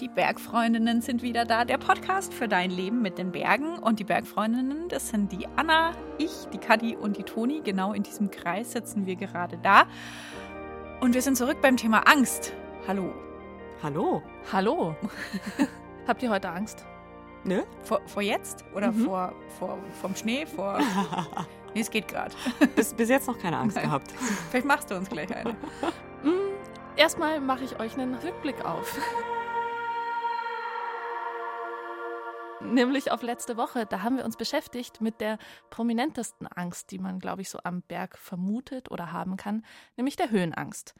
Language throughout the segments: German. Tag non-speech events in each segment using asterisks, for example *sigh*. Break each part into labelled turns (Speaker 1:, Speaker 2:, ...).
Speaker 1: Die Bergfreundinnen sind wieder da. Der Podcast für dein Leben mit den Bergen. Und die Bergfreundinnen, das sind die Anna, ich, die Kadi und die Toni. Genau in diesem Kreis sitzen wir gerade da. Und wir sind zurück beim Thema Angst. Hallo.
Speaker 2: Hallo.
Speaker 3: Hallo. *laughs* Habt ihr heute Angst?
Speaker 2: Nö.
Speaker 1: Vor, vor jetzt? Oder
Speaker 2: Mhm.
Speaker 1: vor, vor, vom Schnee? Vor. *laughs* Nee, es geht gerade. *laughs*
Speaker 2: bis, bis jetzt noch keine Angst
Speaker 1: Nein.
Speaker 2: gehabt.
Speaker 1: Vielleicht machst du uns gleich eine.
Speaker 3: Mm, erstmal mache ich euch einen Rückblick auf. *laughs* Nämlich auf letzte Woche. Da haben wir uns beschäftigt mit der prominentesten Angst, die man, glaube ich, so am Berg vermutet oder haben kann, nämlich der Höhenangst.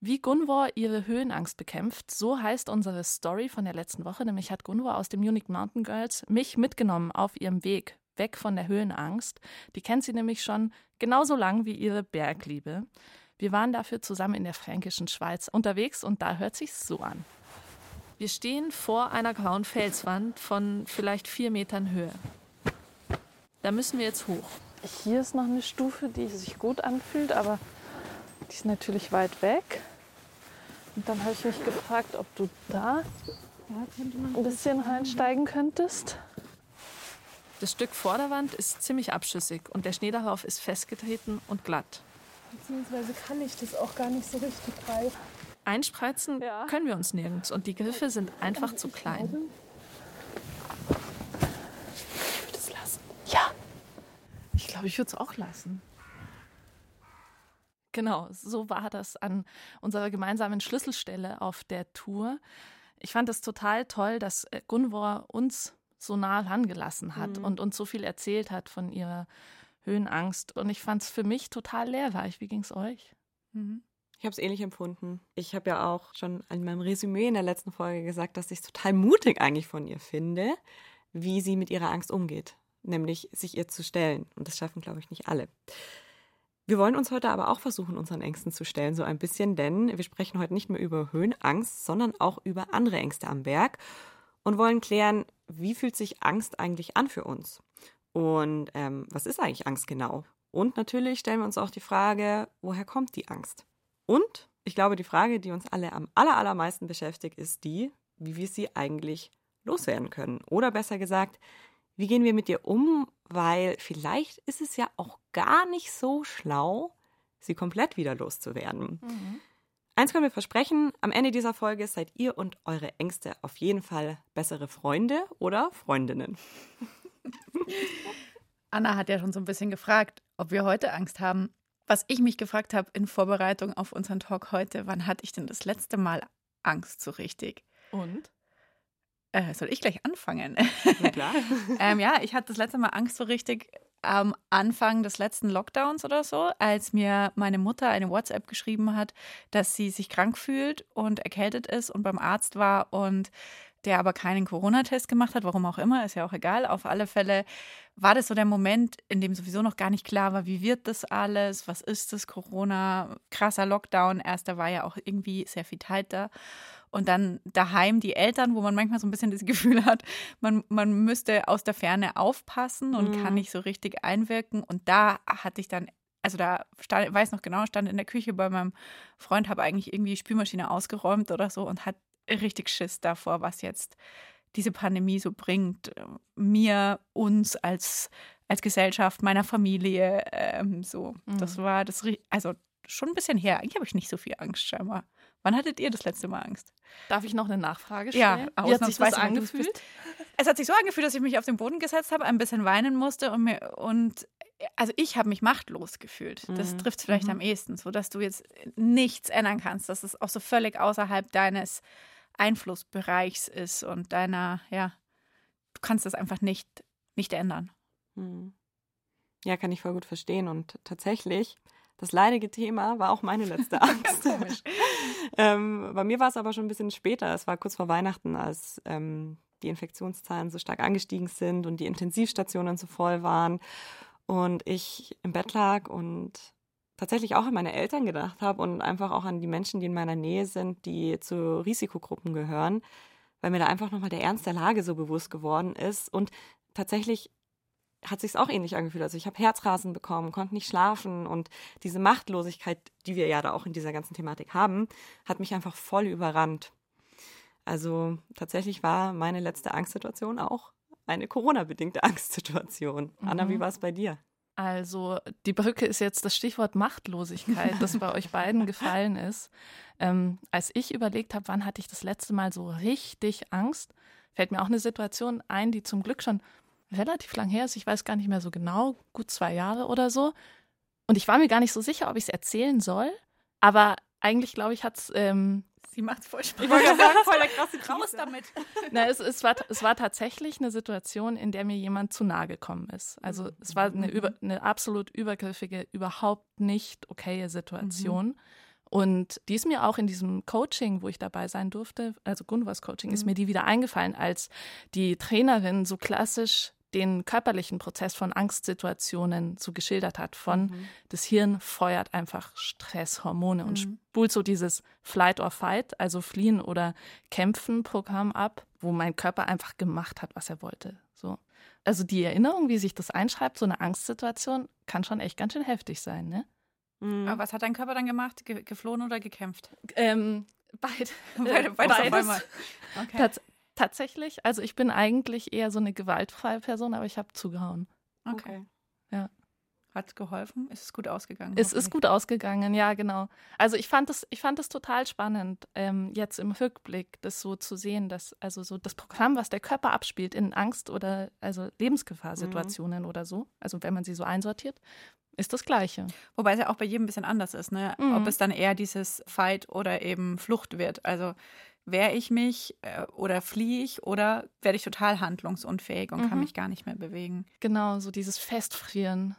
Speaker 3: Wie Gunvor ihre Höhenangst bekämpft, so heißt unsere Story von der letzten Woche. Nämlich hat Gunvor aus dem Munich Mountain Girls mich mitgenommen auf ihrem Weg weg von der Höhenangst. Die kennt sie nämlich schon genauso lang wie ihre Bergliebe. Wir waren dafür zusammen in der fränkischen Schweiz unterwegs und da hört sich's so an. Wir stehen vor einer grauen Felswand von vielleicht vier Metern Höhe. Da müssen wir jetzt hoch. Hier ist noch eine Stufe, die sich gut anfühlt, aber die ist natürlich weit weg. Und dann habe ich mich gefragt, ob du da ein bisschen reinsteigen könntest. Das Stück Vorderwand ist ziemlich abschüssig und der Schnee darauf ist festgetreten und glatt.
Speaker 4: Beziehungsweise kann ich das auch gar nicht so richtig greifen.
Speaker 3: Einspreizen
Speaker 4: Ja.
Speaker 3: können wir uns nirgends und die Griffe sind einfach zu klein. Ich würde es lassen. Ja. Ich glaube, ich würde es auch lassen. Genau, so war das an unserer gemeinsamen Schlüsselstelle auf der Tour. Ich fand es total toll, dass äh, Gunvor uns so nah rangelassen hat
Speaker 2: Mhm.
Speaker 3: und uns so viel erzählt hat von ihrer Höhenangst. Und ich fand es für mich total lehrreich. Wie ging es euch?
Speaker 1: Mhm.
Speaker 2: Ich habe es ähnlich empfunden. Ich habe ja auch schon in meinem Resümee in der letzten Folge gesagt, dass ich es total mutig eigentlich von ihr finde, wie sie mit ihrer Angst umgeht. Nämlich sich ihr zu stellen. Und das schaffen, glaube ich, nicht alle. Wir wollen uns heute aber auch versuchen, unseren Ängsten zu stellen, so ein bisschen, denn wir sprechen heute nicht mehr über Höhenangst, sondern auch über andere Ängste am Berg und wollen klären, wie fühlt sich Angst eigentlich an für uns? Und ähm, was ist eigentlich Angst genau? Und natürlich stellen wir uns auch die Frage, woher kommt die Angst? Und ich glaube, die Frage, die uns alle am aller, allermeisten beschäftigt, ist die, wie wir sie eigentlich loswerden können. Oder besser gesagt, wie gehen wir mit ihr um? Weil vielleicht ist es ja auch gar nicht so schlau, sie komplett wieder loszuwerden. Eins können wir versprechen, am Ende dieser Folge seid ihr und eure Ängste auf jeden Fall bessere Freunde oder Freundinnen. *laughs*
Speaker 1: Anna hat ja schon so ein bisschen gefragt, ob wir heute Angst haben. Was ich mich gefragt habe in Vorbereitung auf unseren Talk heute, wann hatte ich denn das letzte Mal Angst so richtig?
Speaker 3: Und?
Speaker 1: Äh, soll ich gleich anfangen?
Speaker 2: Na klar. *laughs*
Speaker 1: ähm, ja, ich hatte das letzte Mal Angst so richtig am Anfang des letzten Lockdowns oder so, als mir meine Mutter eine WhatsApp geschrieben hat, dass sie sich krank fühlt und erkältet ist und beim Arzt war und der aber keinen Corona-Test gemacht hat, warum auch immer, ist ja auch egal. Auf alle Fälle war das so der Moment, in dem sowieso noch gar nicht klar war, wie wird das alles, was ist das Corona, krasser Lockdown. Erst da war ja auch irgendwie sehr viel da. Und dann daheim die Eltern, wo man manchmal so ein bisschen das *laughs* Gefühl hat, man, man müsste aus der Ferne aufpassen und
Speaker 2: Mhm.
Speaker 1: kann nicht so richtig einwirken. Und da hatte ich dann, also da stand, ich weiß noch genau, stand in der Küche bei meinem Freund, habe eigentlich irgendwie die Spülmaschine ausgeräumt oder so und hat richtig Schiss davor, was jetzt diese Pandemie so bringt. äh, Mir, uns als, als Gesellschaft, meiner Familie, ähm, so. Das
Speaker 3: Mhm.
Speaker 1: war das, also schon ein bisschen her. Eigentlich habe ich nicht so viel Angst scheinbar. Wann hattet ihr das letzte Mal Angst?
Speaker 3: Darf ich noch eine Nachfrage
Speaker 1: Ja,
Speaker 3: stellen? Wie hat sich das angefühlt?
Speaker 1: Es hat sich so angefühlt, dass ich mich auf den Boden gesetzt habe, ein bisschen weinen musste und mir und also ich habe mich machtlos gefühlt. Das
Speaker 2: Mhm.
Speaker 1: trifft vielleicht
Speaker 3: Mhm.
Speaker 1: am ehesten, so dass du jetzt nichts ändern kannst, dass es auch so völlig außerhalb deines Einflussbereichs ist und deiner, ja, du kannst das einfach nicht nicht ändern.
Speaker 2: Hm. Ja, kann ich voll gut verstehen. Und tatsächlich, das leidige Thema war auch meine letzte *laughs* Angst. Ähm, bei mir war es aber schon ein bisschen später. Es war kurz vor Weihnachten, als ähm, die Infektionszahlen so stark angestiegen sind und die Intensivstationen so voll waren. Und ich im Bett lag und tatsächlich auch an meine Eltern gedacht habe und einfach auch an die Menschen, die in meiner Nähe sind, die zu Risikogruppen gehören, weil mir da einfach nochmal der Ernst der Lage so bewusst geworden ist. Und tatsächlich hat sich auch ähnlich angefühlt. Also ich habe Herzrasen bekommen, konnte nicht schlafen und diese Machtlosigkeit, die wir ja da auch in dieser ganzen Thematik haben, hat mich einfach voll überrannt. Also tatsächlich war meine letzte Angstsituation auch eine Corona-bedingte *laughs* Angstsituation. Anna, wie
Speaker 3: Mhm.
Speaker 2: war es bei dir?
Speaker 3: Also die Brücke ist jetzt das Stichwort Machtlosigkeit, das bei euch beiden gefallen ist. Ähm, als ich überlegt habe, wann hatte ich das letzte Mal so richtig Angst, fällt mir auch eine Situation ein, die zum Glück schon relativ lang her ist. Ich weiß gar nicht mehr so genau, gut zwei Jahre oder so. Und ich war mir gar nicht so sicher, ob ich es erzählen soll. Aber eigentlich, glaube ich, hat es ähm,
Speaker 1: Sie macht's voll Spaß. *laughs*
Speaker 2: Ich wollte sagen, voll der krasse *laughs*
Speaker 1: Raus damit. *laughs*
Speaker 3: Na, es, es, war, es war tatsächlich eine Situation, in der mir jemand zu nahe gekommen ist. Also es war eine, über, eine absolut übergriffige, überhaupt nicht okaye Situation. Und die ist mir auch in diesem Coaching, wo ich dabei sein durfte, also Gunvas Coaching, ist mir die wieder eingefallen, als die Trainerin so klassisch den körperlichen Prozess von Angstsituationen so geschildert hat. Von das Hirn feuert einfach Stresshormone und spult so dieses Flight or Fight, also fliehen oder kämpfen Programm ab, wo mein Körper einfach gemacht hat, was er wollte. So. Also die Erinnerung, wie sich das einschreibt, so eine Angstsituation, kann schon echt ganz schön heftig sein, ne?
Speaker 2: Mhm.
Speaker 1: Aber was hat dein Körper dann gemacht? Ge geflohen oder gekämpft?
Speaker 3: Ähm, beid,
Speaker 1: Beide- beides
Speaker 3: beides. *laughs*
Speaker 1: Okay.
Speaker 3: Tats tatsächlich, also ich bin eigentlich eher so eine gewaltfreie Person, aber ich habe zugehauen.
Speaker 1: okay.
Speaker 3: Ja.
Speaker 1: Hat geholfen? Ist es gut ausgegangen?
Speaker 3: Es ist gut ausgegangen, ja, genau. Also ich fand es, ich fand es total spannend, ähm, jetzt im Rückblick das so zu sehen, dass also so das Programm, was der Körper abspielt in Angst oder also Lebensgefahrsituationen oder so, also wenn man sie so einsortiert, ist das Gleiche.
Speaker 1: Wobei es ja auch bei jedem ein bisschen anders ist, ne?
Speaker 3: Mhm.
Speaker 1: Ob es dann eher dieses Fight oder eben Flucht wird. Also wehre ich mich äh, oder fliehe ich oder werde ich total handlungsunfähig und kann
Speaker 3: Mhm.
Speaker 1: mich gar nicht mehr bewegen.
Speaker 3: Genau, so dieses Festfrieren.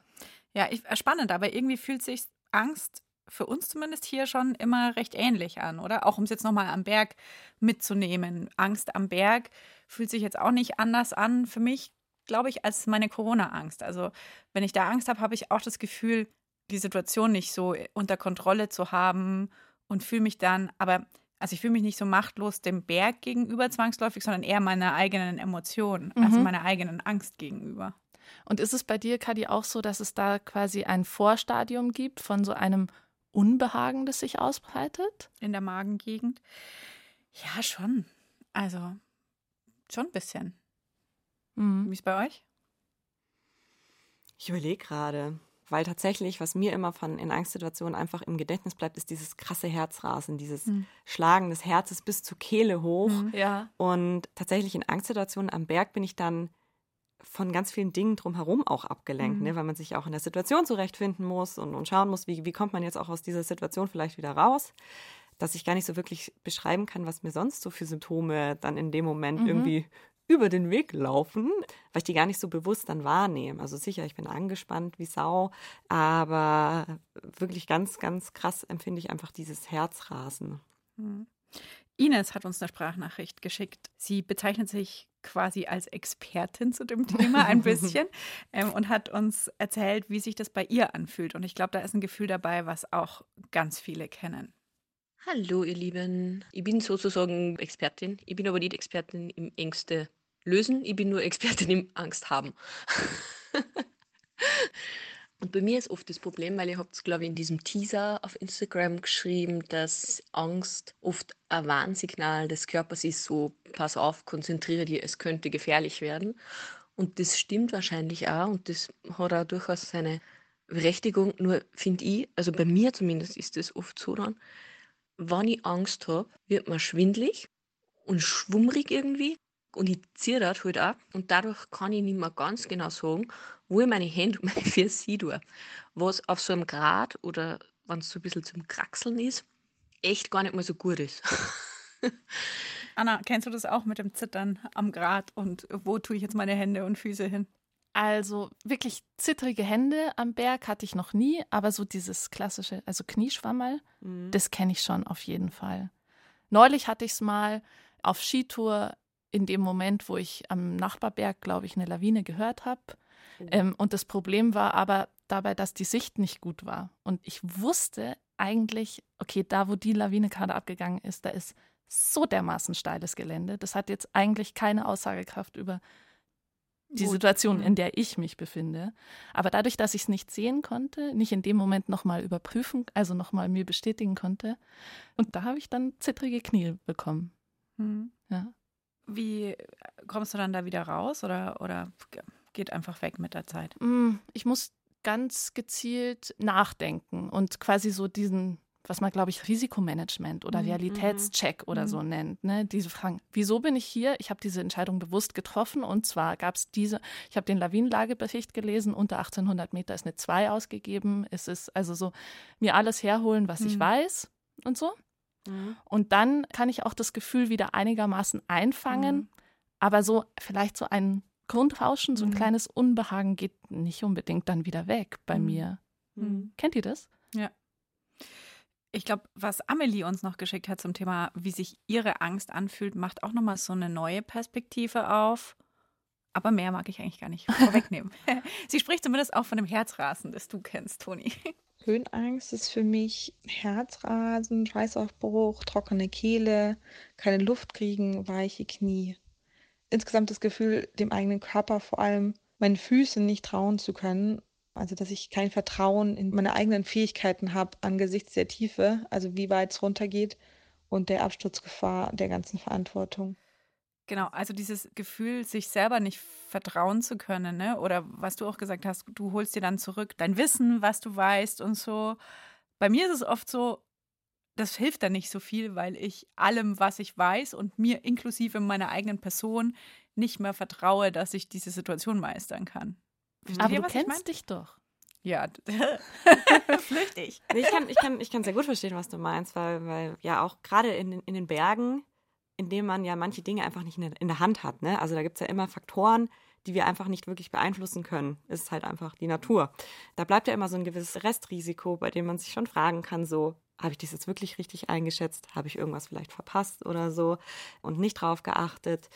Speaker 1: Ja, ich, äh, spannend, aber irgendwie fühlt sich Angst für uns zumindest hier schon immer recht ähnlich an, oder? Auch um es jetzt nochmal am Berg mitzunehmen. Angst am Berg fühlt sich jetzt auch nicht anders an für mich, glaube ich, als meine Corona-Angst. Also wenn ich da Angst habe, habe ich auch das Gefühl, die Situation nicht so unter Kontrolle zu haben und fühle mich dann, aber also ich fühle mich nicht so machtlos dem Berg gegenüber zwangsläufig, sondern eher meiner eigenen Emotion, also
Speaker 3: Mhm.
Speaker 1: meiner eigenen Angst gegenüber.
Speaker 3: Und ist es bei dir, Kadi, auch so, dass es da quasi ein Vorstadium gibt von so einem Unbehagen, das sich ausbreitet?
Speaker 1: in der Magengegend. Ja, schon. Also, schon ein bisschen.
Speaker 3: Mhm.
Speaker 1: Wie ist bei euch?
Speaker 2: Ich überlege gerade, weil tatsächlich, was mir immer von in Angstsituationen einfach im Gedächtnis bleibt, ist dieses krasse Herzrasen, dieses
Speaker 1: Hm.
Speaker 2: Schlagen des Herzens bis zur Kehle hoch.
Speaker 1: Mhm.
Speaker 3: Ja.
Speaker 2: Und tatsächlich in Angstsituationen am Berg bin ich dann von ganz vielen Dingen drumherum auch abgelenkt,
Speaker 1: Mhm.
Speaker 2: ne? weil man sich auch in der Situation zurechtfinden muss und, und schauen muss, wie, wie kommt man jetzt auch aus dieser Situation vielleicht wieder raus, dass ich gar nicht so wirklich beschreiben kann, was mir sonst so für Symptome dann in dem Moment
Speaker 3: Mhm.
Speaker 2: irgendwie über den Weg laufen, weil ich die gar nicht so bewusst dann wahrnehme. Also sicher, ich bin angespannt wie Sau, aber wirklich ganz, ganz krass empfinde ich einfach dieses Herzrasen.
Speaker 1: Mhm. Ines hat uns eine Sprachnachricht geschickt. Sie bezeichnet sich quasi als Expertin zu dem Thema ein *laughs* bisschen ähm, und hat uns erzählt, wie sich das bei ihr anfühlt. Und ich glaube, da ist ein Gefühl dabei, was auch ganz viele kennen.
Speaker 5: Hallo, ihr Lieben. Ich bin sozusagen Expertin. Ich bin aber nicht Expertin im Ängste lösen. Ich bin nur Expertin im Angst haben. *laughs* Und bei mir ist oft das Problem, weil ihr habt es, glaube ich, in diesem Teaser auf Instagram geschrieben, dass Angst oft ein Warnsignal des Körpers ist, so pass auf, konzentriere dich, es könnte gefährlich werden. Und das stimmt wahrscheinlich auch und das hat auch durchaus seine Berechtigung. Nur finde ich, also bei mir zumindest ist es oft so dann, wenn ich Angst habe, wird man schwindlig und schwummrig irgendwie. Und ich ziehe das halt ab. Und dadurch kann ich nicht mehr ganz genau sagen, wo ich meine Hände und meine *laughs* Füße tue. Was auf so einem Grad oder wenn es so ein bisschen zum Kraxeln ist, echt gar nicht mal so gut ist. *laughs*
Speaker 1: Anna, kennst du das auch mit dem Zittern am Grat und wo tue ich jetzt meine Hände und Füße hin?
Speaker 3: Also wirklich zittrige Hände am Berg hatte ich noch nie, aber so dieses klassische, also Knieschwammerl,
Speaker 2: Mhm.
Speaker 3: das kenne ich schon auf jeden Fall. Neulich hatte ich es mal auf Skitour in dem Moment, wo ich am Nachbarberg, glaube ich, eine Lawine gehört habe. Ähm, und das Problem war aber dabei, dass die Sicht nicht gut war. Und ich wusste eigentlich, okay, da, wo die Lawine gerade abgegangen ist, da ist so dermaßen steiles Gelände. Das hat jetzt eigentlich keine Aussagekraft über die
Speaker 1: Gut.
Speaker 3: Situation,
Speaker 1: Mhm.
Speaker 3: in der ich mich befinde. Aber dadurch, dass ich es nicht sehen konnte, nicht in dem Moment nochmal überprüfen, also nochmal mir bestätigen konnte, und da habe ich dann zittrige Knie bekommen.
Speaker 1: Hm.
Speaker 3: Ja.
Speaker 1: Wie kommst du dann da wieder raus oder, oder geht einfach weg mit der Zeit?
Speaker 3: Mm, Ich muss ganz gezielt nachdenken und quasi so diesen, was man, glaube ich, Risikomanagement oder
Speaker 1: Mhm,
Speaker 3: Realitätscheck oder so nennt. Ne? Diese Fragen, wieso bin ich hier? Ich habe diese Entscheidung bewusst getroffen und zwar gab es diese, ich habe den Lawinenlagebericht gelesen, unter 1800 Meter ist eine 2 ausgegeben. Es ist also so, mir alles herholen, was ich
Speaker 1: Mhm.
Speaker 3: weiß und so. Und dann kann ich auch das Gefühl wieder einigermaßen einfangen,
Speaker 1: Mhm.
Speaker 3: aber so vielleicht so ein Grundrauschen, so ein
Speaker 1: Mhm.
Speaker 3: kleines Unbehagen geht nicht unbedingt dann wieder weg bei
Speaker 1: Mhm.
Speaker 3: mir.
Speaker 1: Mhm.
Speaker 3: Kennt ihr das?
Speaker 1: Ich glaube, was Amelie uns noch geschickt hat zum Thema, wie sich ihre Angst anfühlt, macht auch nochmal so eine neue Perspektive auf. Aber mehr mag ich eigentlich gar nicht *laughs* vorwegnehmen. Sie spricht zumindest auch von dem Herzrasen, das du kennst, Toni.
Speaker 6: Höhenangst ist für mich Herzrasen, Schweißausbruch, trockene Kehle, keine Luft kriegen, weiche Knie. Insgesamt das Gefühl, dem eigenen Körper, vor allem meinen Füßen nicht trauen zu können. Also, dass ich kein Vertrauen in meine eigenen Fähigkeiten habe angesichts der Tiefe, also wie weit es runtergeht und der Absturzgefahr der ganzen Verantwortung.
Speaker 1: Genau, also dieses Gefühl, sich selber nicht vertrauen zu können, ne? Oder was du auch gesagt hast, du holst dir dann zurück dein Wissen, was du weißt und so. Bei mir ist es oft so, das hilft dann nicht so viel, weil ich allem, was ich weiß und mir inklusive meiner eigenen Person nicht mehr vertraue, dass ich diese Situation meistern kann. Versteht
Speaker 3: Aber
Speaker 1: ihr,
Speaker 3: du
Speaker 1: was ich
Speaker 3: kennst dich doch.
Speaker 1: Ja, *laughs* *laughs* flüchtig.
Speaker 2: Nee, ich kann, ich, kann, ich kann sehr gut verstehen, was du meinst, weil, weil ja auch gerade in, in den Bergen, in denen man ja manche Dinge einfach nicht in der, Hand hat. Ne? Also da gibt es ja immer Faktoren, die wir einfach nicht wirklich beeinflussen können. Ist halt einfach die Natur. Da bleibt ja immer so ein gewisses Restrisiko, bei dem man sich schon fragen kann, so, habe ich das jetzt wirklich richtig eingeschätzt? Habe ich irgendwas vielleicht verpasst oder so und nicht drauf geachtet?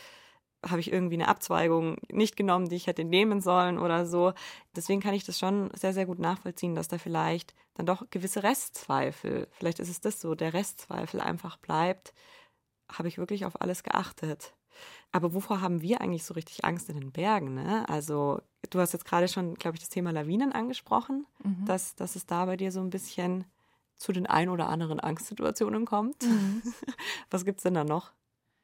Speaker 2: Habe ich irgendwie eine Abzweigung nicht genommen, die ich hätte nehmen sollen oder so? Deswegen kann ich das schon sehr, sehr gut nachvollziehen, dass da vielleicht dann doch gewisse Restzweifel, vielleicht ist es das so, der Restzweifel einfach bleibt. Habe ich wirklich auf alles geachtet? Aber wovor haben wir eigentlich so richtig Angst in den Bergen? Ne? Also, du hast jetzt gerade schon, glaube ich, das Thema Lawinen angesprochen,
Speaker 3: Mhm.
Speaker 2: dass, dass es da bei dir so ein bisschen zu den ein oder anderen Angstsituationen kommt.
Speaker 3: Mhm. *laughs*
Speaker 2: Was gibt's denn da noch?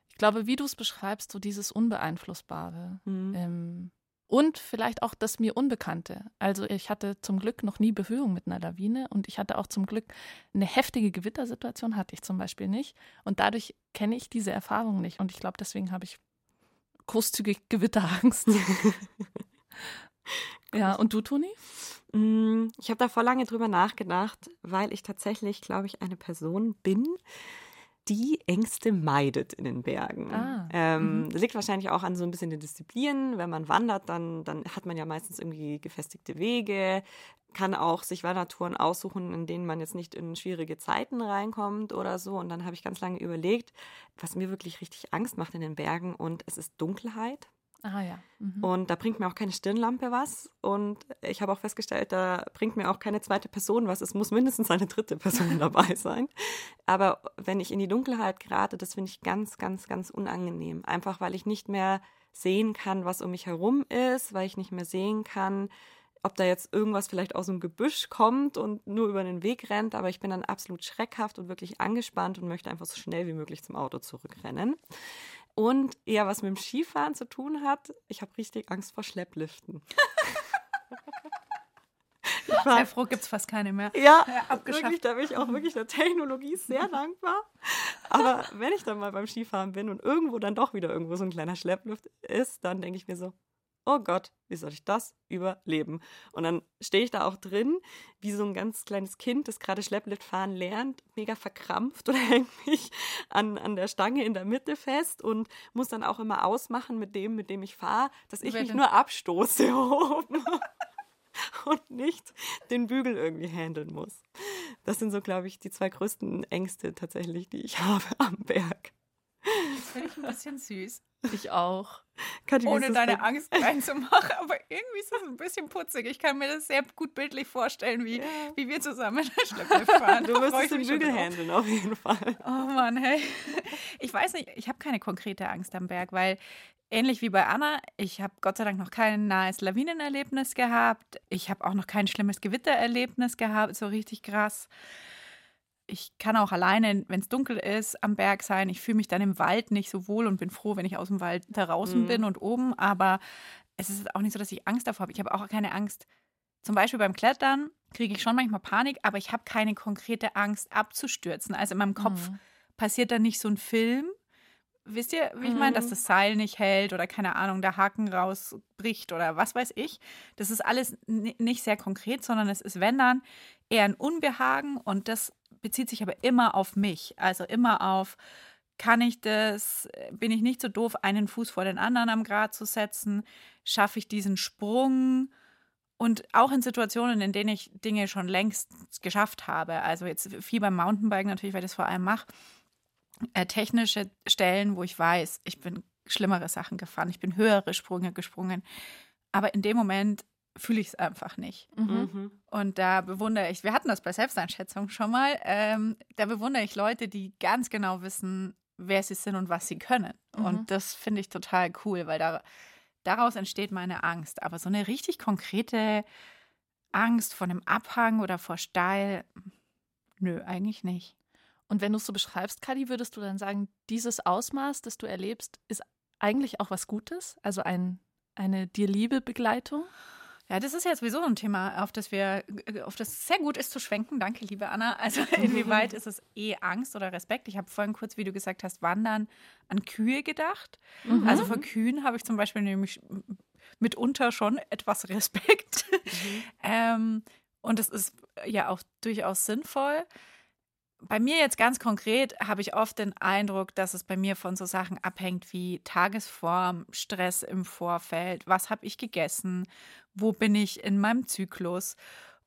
Speaker 3: Ich glaube, wie du es beschreibst, so dieses Unbeeinflussbare.
Speaker 2: Mhm.
Speaker 3: Ähm, und vielleicht auch das mir Unbekannte. Also ich hatte zum Glück noch nie Berührung mit einer Lawine und ich hatte auch zum Glück eine heftige Gewittersituation, hatte ich zum Beispiel nicht. Und dadurch kenne ich diese Erfahrung nicht. Und ich glaube, deswegen habe ich großzügig *laughs* Gewitterangst. *laughs* ja, und du, Toni?
Speaker 2: Mm, Ich habe da vor lange drüber nachgedacht, weil ich tatsächlich, glaube ich, eine Person bin, die Ängste meidet in den Bergen.
Speaker 3: Ah,
Speaker 2: Ähm,
Speaker 3: mhm.
Speaker 2: Das liegt wahrscheinlich auch an so ein bisschen der Disziplin. Wenn man wandert, dann, dann hat man ja meistens irgendwie gefestigte Wege, kann auch sich Wandertouren aussuchen, in denen man jetzt nicht in schwierige Zeiten reinkommt oder so. Und dann habe ich ganz lange überlegt, was mir wirklich richtig Angst macht in den Bergen und es ist Dunkelheit.
Speaker 3: Ah ja. Mhm.
Speaker 2: Und da bringt mir auch keine Stirnlampe was. Und ich habe auch festgestellt, da bringt mir auch keine zweite Person was. Es muss mindestens eine dritte Person *laughs* dabei sein. Aber wenn ich in die Dunkelheit gerate, das finde ich ganz, ganz, ganz unangenehm. Einfach weil ich nicht mehr sehen kann, was um mich herum ist, weil ich nicht mehr sehen kann, ob da jetzt irgendwas vielleicht aus dem Gebüsch kommt und nur über den Weg rennt. Aber ich bin dann absolut schreckhaft und wirklich angespannt und möchte einfach so schnell wie möglich zum Auto zurückrennen. Und eher was mit dem Skifahren zu tun hat, ich habe richtig Angst vor Schleppliften. *laughs*
Speaker 1: Sehr froh, gibt es fast keine mehr.
Speaker 2: ja,
Speaker 1: Ja,
Speaker 2: wirklich, da bin ich auch wirklich der Technologie sehr *laughs* dankbar. Aber wenn ich dann mal beim Skifahren bin und irgendwo dann doch wieder irgendwo so ein kleiner Schlepplift ist, dann denke ich mir so, oh Gott, wie soll ich das überleben? Und dann stehe ich da auch drin, wie so ein ganz kleines Kind, das gerade Schlepplift fahren lernt, mega verkrampft oder *laughs* hängt mich an, an der Stange in der Mitte fest und muss dann auch immer ausmachen mit dem, mit dem ich fahre, dass ich
Speaker 1: Wer
Speaker 2: mich
Speaker 1: denn?
Speaker 2: nur abstoße *laughs* oben und nicht den Bügel irgendwie handeln muss. Das sind so, glaube ich, die zwei größten Ängste tatsächlich, die ich *laughs* habe am Berg.
Speaker 1: Das finde ich ein bisschen süß.
Speaker 3: Ich auch.
Speaker 2: Ist
Speaker 1: Ohne deine
Speaker 2: bei-
Speaker 1: Angst *laughs* reinzumachen. Aber irgendwie ist das ein bisschen putzig. Ich kann mir das sehr gut bildlich vorstellen, wie,
Speaker 2: Ja.
Speaker 1: wie wir zusammen Schlepplift fahren. *laughs*
Speaker 2: Du wirst es den Bügel handeln, auf jeden Fall.
Speaker 1: Oh Mann, hey. *laughs* Ich weiß nicht, ich habe keine konkrete Angst am Berg, weil ähnlich wie bei Anna, ich habe Gott sei Dank noch kein nahes Lawinenerlebnis gehabt. Ich habe auch noch kein schlimmes Gewittererlebnis gehabt, so richtig krass. Ich kann auch alleine, wenn es dunkel ist, am Berg sein. Ich fühle mich dann im Wald nicht so wohl und bin froh, wenn ich aus dem Wald draußen
Speaker 2: Mhm.
Speaker 1: bin und oben. Aber es ist auch nicht so, dass ich Angst davor habe. Ich habe auch keine Angst. Zum Beispiel beim Klettern kriege ich schon manchmal Panik, aber ich habe keine konkrete Angst abzustürzen. Also in meinem Kopf
Speaker 3: Mhm.
Speaker 1: passiert dann nicht so ein Film. Wisst ihr, wie ich meine, dass
Speaker 2: Mhm.
Speaker 1: das Seil nicht hält oder keine Ahnung, der Haken rausbricht oder was weiß ich. Das ist alles ni- nicht sehr konkret, sondern es ist, wenn dann, eher ein Unbehagen und das bezieht sich aber immer auf mich. Also immer auf, kann ich das, bin ich nicht so doof, einen Fuß vor den anderen am Grat zu setzen? Schaffe ich diesen Sprung? Und auch in Situationen, in denen ich Dinge schon längst geschafft habe. Also jetzt viel beim Mountainbiken natürlich, weil ich das vor allem mache äh, technische Stellen, wo ich weiß, ich bin schlimmere Sachen gefahren, ich bin höhere Sprünge gesprungen. Aber in dem Moment fühle ich es einfach nicht.
Speaker 3: Mhm.
Speaker 2: Mhm.
Speaker 1: Und da bewundere ich, wir hatten das bei Selbsteinschätzung schon mal, ähm, da bewundere ich Leute, die ganz genau wissen, wer sie sind und was sie können.
Speaker 3: Mhm.
Speaker 1: Und das finde ich total cool, weil da, daraus entsteht meine Angst. Aber so eine richtig konkrete Angst vor einem Abhang oder vor Steil, nö, eigentlich nicht.
Speaker 3: Und wenn du es so beschreibst, Kadi, würdest du dann sagen, dieses Ausmaß, das du erlebst, ist eigentlich auch was Gutes? Also ein, eine dir liebe Begleitung?
Speaker 1: Ja, das ist ja sowieso ein Thema, auf das wir, auf das es sehr gut ist zu schwenken. Danke, liebe Anna. Also *laughs* inwieweit ist es eh Angst oder Respekt? Ich habe vorhin kurz, wie du gesagt hast, Wandern an Kühe gedacht.
Speaker 3: Mhm.
Speaker 1: Also vor Kühen habe ich zum Beispiel nämlich mitunter schon etwas Respekt. *laughs* ähm, und das ist ja auch durchaus sinnvoll. Bei mir jetzt ganz konkret habe ich oft den Eindruck, dass es bei mir von so Sachen abhängt wie Tagesform, Stress im Vorfeld, was habe ich gegessen, wo bin ich in meinem Zyklus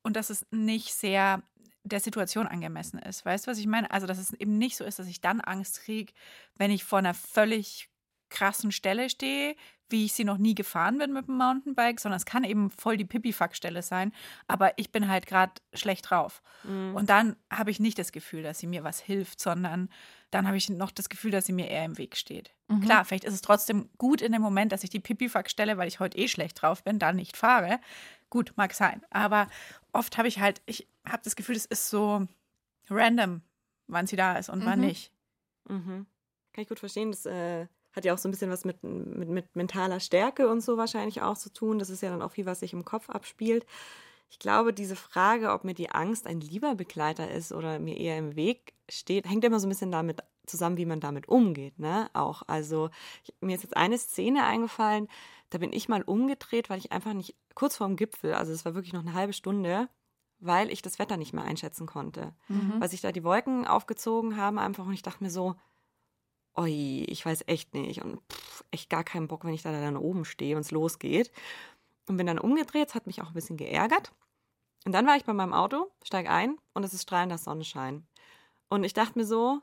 Speaker 1: und dass es nicht sehr der Situation angemessen ist. Weißt du, was ich meine? Also, dass es eben nicht so ist, dass ich dann Angst kriege, wenn ich vor einer völlig krassen Stelle stehe, wie ich sie noch nie gefahren bin mit dem Mountainbike, sondern es kann eben voll die Pipifack-Stelle sein, aber ich bin halt gerade schlecht drauf.
Speaker 2: Mhm.
Speaker 1: Und dann habe ich nicht das Gefühl, dass sie mir was hilft, sondern dann habe ich noch das Gefühl, dass sie mir eher im Weg steht.
Speaker 3: Mhm.
Speaker 1: Klar, vielleicht ist es trotzdem gut in dem Moment, dass ich die Pipifack-Stelle, weil ich heute eh schlecht drauf bin, dann nicht fahre. Gut, mag sein. Aber oft habe ich halt, ich habe das Gefühl, es ist so random, wann sie da ist und wann
Speaker 3: Mhm.
Speaker 1: nicht.
Speaker 2: Mhm. Kann ich gut verstehen. Das äh, hat ja auch so ein bisschen was mit, mit, mit mentaler Stärke und so wahrscheinlich auch zu tun. Das ist ja dann auch viel, was sich im Kopf abspielt. Ich glaube, diese Frage, ob mir die Angst ein lieber Begleiter ist oder mir eher im Weg steht, hängt immer so ein bisschen damit zusammen, wie man damit umgeht. Ne? Auch, also ich, mir ist jetzt eine Szene eingefallen, da bin ich mal umgedreht, weil ich einfach nicht kurz vorm Gipfel, also es war wirklich noch eine halbe Stunde, weil ich das Wetter nicht mehr einschätzen konnte.
Speaker 3: Mhm.
Speaker 2: Weil sich da die Wolken aufgezogen haben einfach und ich dachte mir so, oi, ich weiß echt nicht und pff, echt gar keinen Bock, wenn ich da dann oben stehe und es losgeht. Und bin dann umgedreht, es hat mich auch ein bisschen geärgert. Und dann war ich bei meinem Auto, steig ein und es ist strahlender Sonnenschein. Und ich dachte mir so,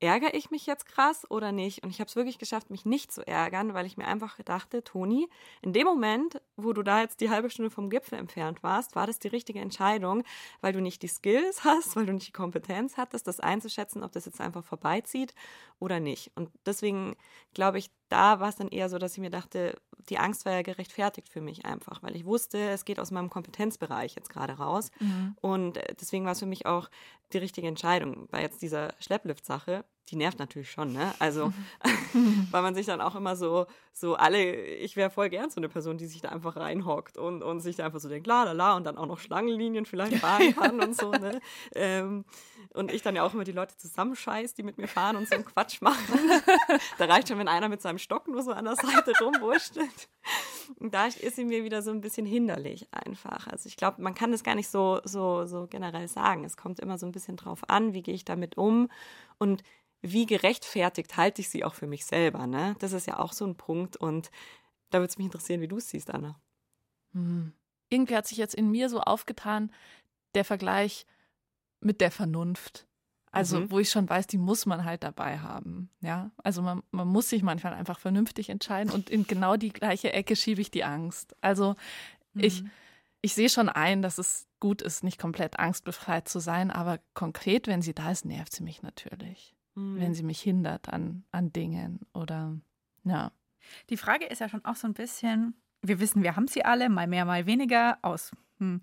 Speaker 2: ärgere ich mich jetzt krass oder nicht? Und ich habe es wirklich geschafft, mich nicht zu ärgern, weil ich mir einfach dachte, Toni, in dem Moment, wo du da jetzt die halbe Stunde vom Gipfel entfernt warst, war das die richtige Entscheidung, weil du nicht die Skills *laughs* hast, weil du nicht die Kompetenz hattest, das einzuschätzen, ob das jetzt einfach vorbeizieht oder nicht. Und deswegen glaube ich, da war es dann eher so, dass ich mir dachte, die Angst war ja gerechtfertigt für mich einfach, weil ich wusste, es geht aus meinem Kompetenzbereich jetzt gerade raus.
Speaker 3: Mhm.
Speaker 2: Und äh, deswegen war es für mich auch die richtige Entscheidung. Bei jetzt dieser Schlepplift-Sache, die nervt natürlich schon, ne? Also, *laughs* weil man sich dann auch immer so, so alle, ich wäre voll gern so eine Person, die sich da einfach reinhockt und, und sich da einfach so denkt, la la la, und dann auch noch Schlangenlinien vielleicht fahren kann und so, ne? Ähm, und ich dann ja auch immer die Leute zusammenscheiß, die mit mir fahren und so einen Quatsch machen. *laughs* da reicht schon, wenn einer mit seinem Stock nur so an der Seite rumwurschtelt. Und da ist sie mir wieder so ein bisschen hinderlich einfach. Also ich glaube, man kann das gar nicht so, so, so generell sagen. Es kommt immer so ein bisschen drauf an, wie gehe ich damit um und wie gerechtfertigt halte ich sie auch für mich selber. Ne? Das ist ja auch so ein Punkt und da würde es mich interessieren, wie du es siehst, Anna.
Speaker 3: Mhm. Irgendwie hat sich jetzt in mir so aufgetan, der Vergleich mit der Vernunft. Also,
Speaker 2: Mhm.
Speaker 3: wo ich schon weiß, die muss man halt dabei haben. Ja, also man, man muss sich manchmal einfach vernünftig entscheiden und in genau die gleiche Ecke schiebe ich die Angst. Also, ich,
Speaker 1: Mhm.
Speaker 3: ich sehe schon ein, dass es gut ist, nicht komplett angstbefreit zu sein, aber konkret, wenn sie da ist, nervt sie mich natürlich.
Speaker 2: Mhm.
Speaker 3: Wenn sie mich hindert an, an Dingen oder, ja.
Speaker 1: Die Frage ist ja schon auch so ein bisschen, wir wissen, wir haben sie alle, mal mehr, mal weniger, aus hm,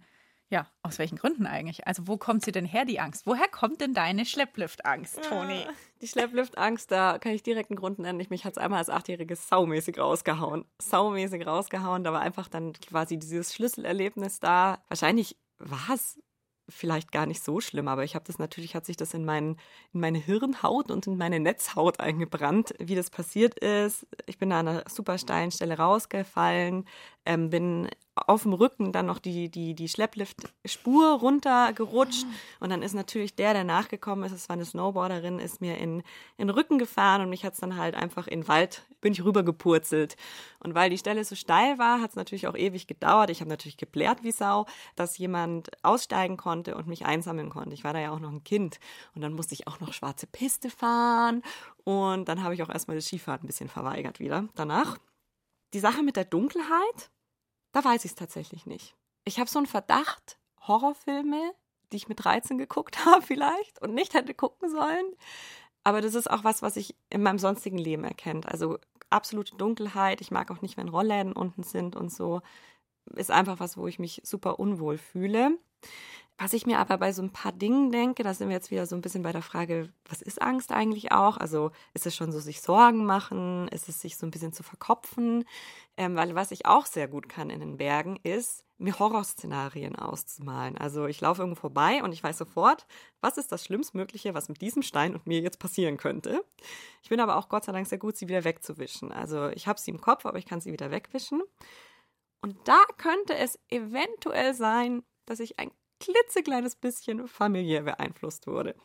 Speaker 1: Ja, aus welchen Gründen eigentlich? Also wo kommt sie denn her, die Angst? Woher kommt denn deine Schleppliftangst, Toni?
Speaker 2: Ah, die Schleppliftangst, da kann ich direkt einen Grund nennen. Ich mich hat es einmal als Achtjähriges saumäßig rausgehauen. Saumäßig rausgehauen. Da war einfach dann quasi dieses Schlüsselerlebnis da. Wahrscheinlich war es vielleicht gar nicht so schlimm, aber ich habe das natürlich, hat sich das in, mein, in meine Hirnhaut und in meine Netzhaut eingebrannt, wie das passiert ist. Ich bin da an einer super steilen Stelle rausgefallen, ähm, bin auf dem Rücken dann noch die, die, die Schlepplift-Spur runtergerutscht. Und dann ist natürlich der, der nachgekommen ist, es war eine Snowboarderin, ist mir in, in den Rücken gefahren und mich hat es dann halt einfach in den Wald, bin ich rübergepurzelt. Und weil die Stelle so steil war, hat es natürlich auch ewig gedauert. Ich habe natürlich geblärt wie Sau, dass jemand aussteigen konnte und mich einsammeln konnte. Ich war da ja auch noch ein Kind. Und dann musste ich auch noch schwarze Piste fahren. Und dann habe ich auch erstmal das Skifahren ein bisschen verweigert wieder danach. Die Sache mit der Dunkelheit, da weiß ich es tatsächlich nicht. Ich habe so einen Verdacht, Horrorfilme, die ich mit 13 geguckt *laughs* habe vielleicht und nicht hätte gucken sollen. Aber das ist auch was, was ich in meinem sonstigen Leben erkennt. Also absolute Dunkelheit. Ich mag auch nicht, wenn Rollläden unten sind und so. Ist einfach was, wo ich mich super unwohl fühle. Was ich mir aber bei so ein paar Dingen denke, da sind wir jetzt wieder so ein bisschen bei der Frage, was ist Angst eigentlich auch? Also ist es schon so sich Sorgen machen? Ist es sich so ein bisschen zu verkopfen? Ähm, weil was ich auch sehr gut kann in den Bergen ist, mir Horrorszenarien auszumalen. Also ich laufe irgendwo vorbei und ich weiß sofort, was ist das Schlimmstmögliche, was mit diesem Stein und mir jetzt passieren könnte. Ich bin aber auch Gott sei Dank sehr gut, sie wieder wegzuwischen. Also ich habe sie im Kopf, aber ich kann sie wieder wegwischen. Und da könnte es eventuell sein, dass ich ein klitzekleines bisschen familiär beeinflusst wurde.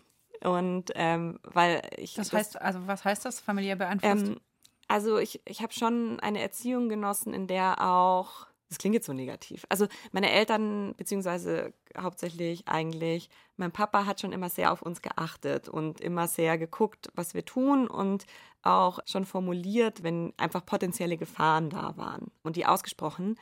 Speaker 2: Und ähm, weil ich.
Speaker 1: Das heißt, also was heißt das, familiär beeinflusst? Ähm,
Speaker 2: also ich, ich habe schon eine Erziehung genossen, in der auch, das klingt jetzt so negativ, also meine Eltern, beziehungsweise hauptsächlich eigentlich, mein Papa hat schon immer sehr auf uns geachtet und immer sehr geguckt, was wir tun und auch schon formuliert, wenn einfach potenzielle Gefahren da waren und die ausgesprochen.